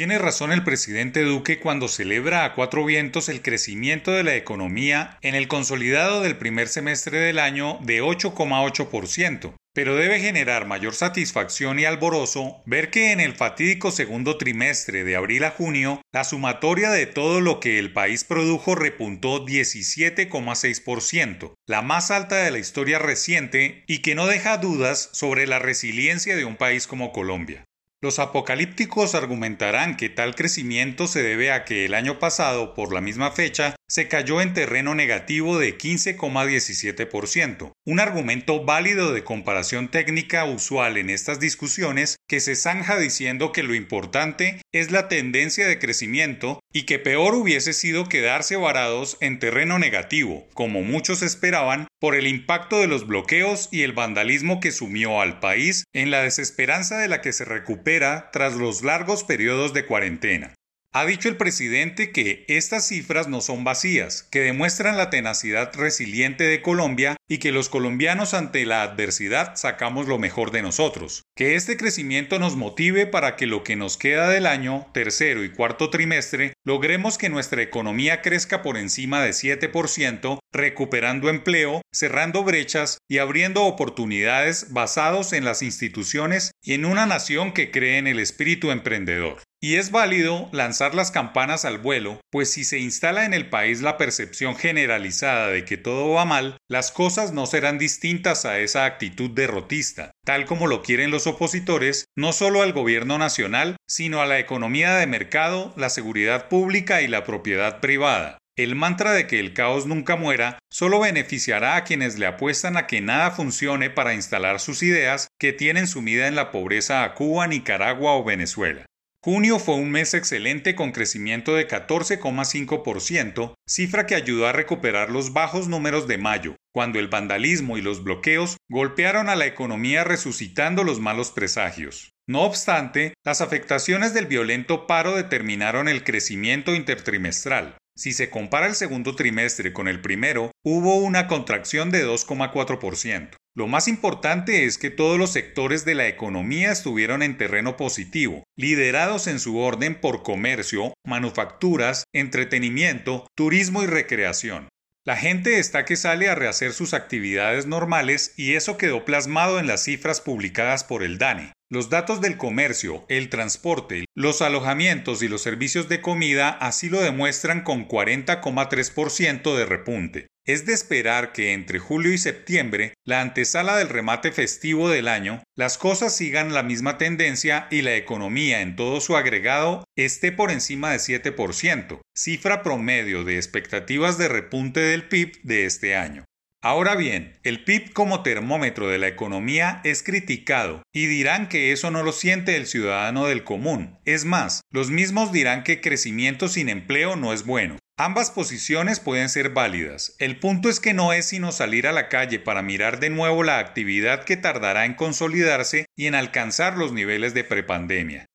Tiene razón el presidente Duque cuando celebra a cuatro vientos el crecimiento de la economía en el consolidado del primer semestre del año de 8,8%, pero debe generar mayor satisfacción y alborozo ver que en el fatídico segundo trimestre de abril a junio, la sumatoria de todo lo que el país produjo repuntó 17,6%, la más alta de la historia reciente y que no deja dudas sobre la resiliencia de un país como Colombia. Los apocalípticos argumentarán que tal crecimiento se debe a que el año pasado, por la misma fecha, se cayó en terreno negativo de 15,17%, un argumento válido de comparación técnica usual en estas discusiones que se zanja diciendo que lo importante es la tendencia de crecimiento y que peor hubiese sido quedarse varados en terreno negativo, como muchos esperaban, por el impacto de los bloqueos y el vandalismo que sumió al país en la desesperanza de la que se recupera tras los largos periodos de cuarentena. Ha dicho el presidente que estas cifras no son vacías, que demuestran la tenacidad resiliente de Colombia y que los colombianos ante la adversidad sacamos lo mejor de nosotros. Que este crecimiento nos motive para que lo que nos queda del año, tercero y cuarto trimestre, logremos que nuestra economía crezca por encima de 7%, recuperando empleo, cerrando brechas y abriendo oportunidades basados en las instituciones y en una nación que cree en el espíritu emprendedor. Y es válido lanzar las campanas al vuelo, pues si se instala en el país la percepción generalizada de que todo va mal, las cosas no serán distintas a esa actitud derrotista, tal como lo quieren los opositores, no solo al gobierno nacional, sino a la economía de mercado, la seguridad pública y la propiedad privada. El mantra de que el caos nunca muera solo beneficiará a quienes le apuestan a que nada funcione para instalar sus ideas que tienen sumida en la pobreza a Cuba, Nicaragua o Venezuela. Junio fue un mes excelente con crecimiento de 14,5%, cifra que ayudó a recuperar los bajos números de mayo, cuando el vandalismo y los bloqueos golpearon a la economía resucitando los malos presagios. No obstante, las afectaciones del violento paro determinaron el crecimiento intertrimestral. Si se compara el segundo trimestre con el primero, hubo una contracción de 2,4%. Lo más importante es que todos los sectores de la economía estuvieron en terreno positivo, liderados en su orden por comercio, manufacturas, entretenimiento, turismo y recreación. La gente está que sale a rehacer sus actividades normales y eso quedó plasmado en las cifras publicadas por el DANE. Los datos del comercio, el transporte, los alojamientos y los servicios de comida así lo demuestran con 40,3% de repunte. Es de esperar que entre julio y septiembre, la antesala del remate festivo del año, las cosas sigan la misma tendencia y la economía en todo su agregado esté por encima de 7%, cifra promedio de expectativas de repunte del PIB de este año. Ahora bien, el PIB como termómetro de la economía es criticado y dirán que eso no lo siente el ciudadano del común. Es más, los mismos dirán que crecimiento sin empleo no es bueno. Ambas posiciones pueden ser válidas. El punto es que no es sino salir a la calle para mirar de nuevo la actividad que tardará en consolidarse y en alcanzar los niveles de prepandemia.